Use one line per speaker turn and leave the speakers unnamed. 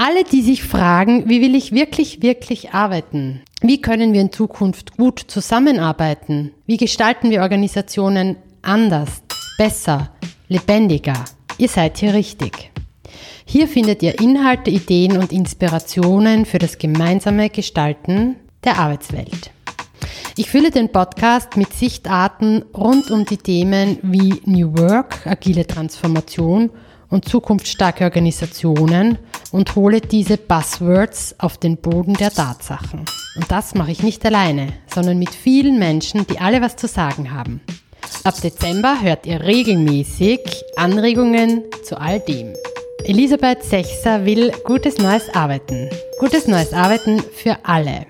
Alle, die sich fragen, wie will ich wirklich, wirklich arbeiten? Wie können wir in Zukunft gut zusammenarbeiten? Wie gestalten wir Organisationen anders, besser, lebendiger? Ihr seid hier richtig. Hier findet ihr Inhalte, Ideen und Inspirationen für das gemeinsame Gestalten der Arbeitswelt. Ich fülle den Podcast mit Sichtarten rund um die Themen wie New Work, agile Transformation und zukunftsstarke Organisationen und hole diese Buzzwords auf den Boden der Tatsachen. Und das mache ich nicht alleine, sondern mit vielen Menschen, die alle was zu sagen haben. Ab Dezember hört ihr regelmäßig Anregungen zu all dem. Elisabeth Sechser will gutes neues Arbeiten. Gutes neues Arbeiten für alle.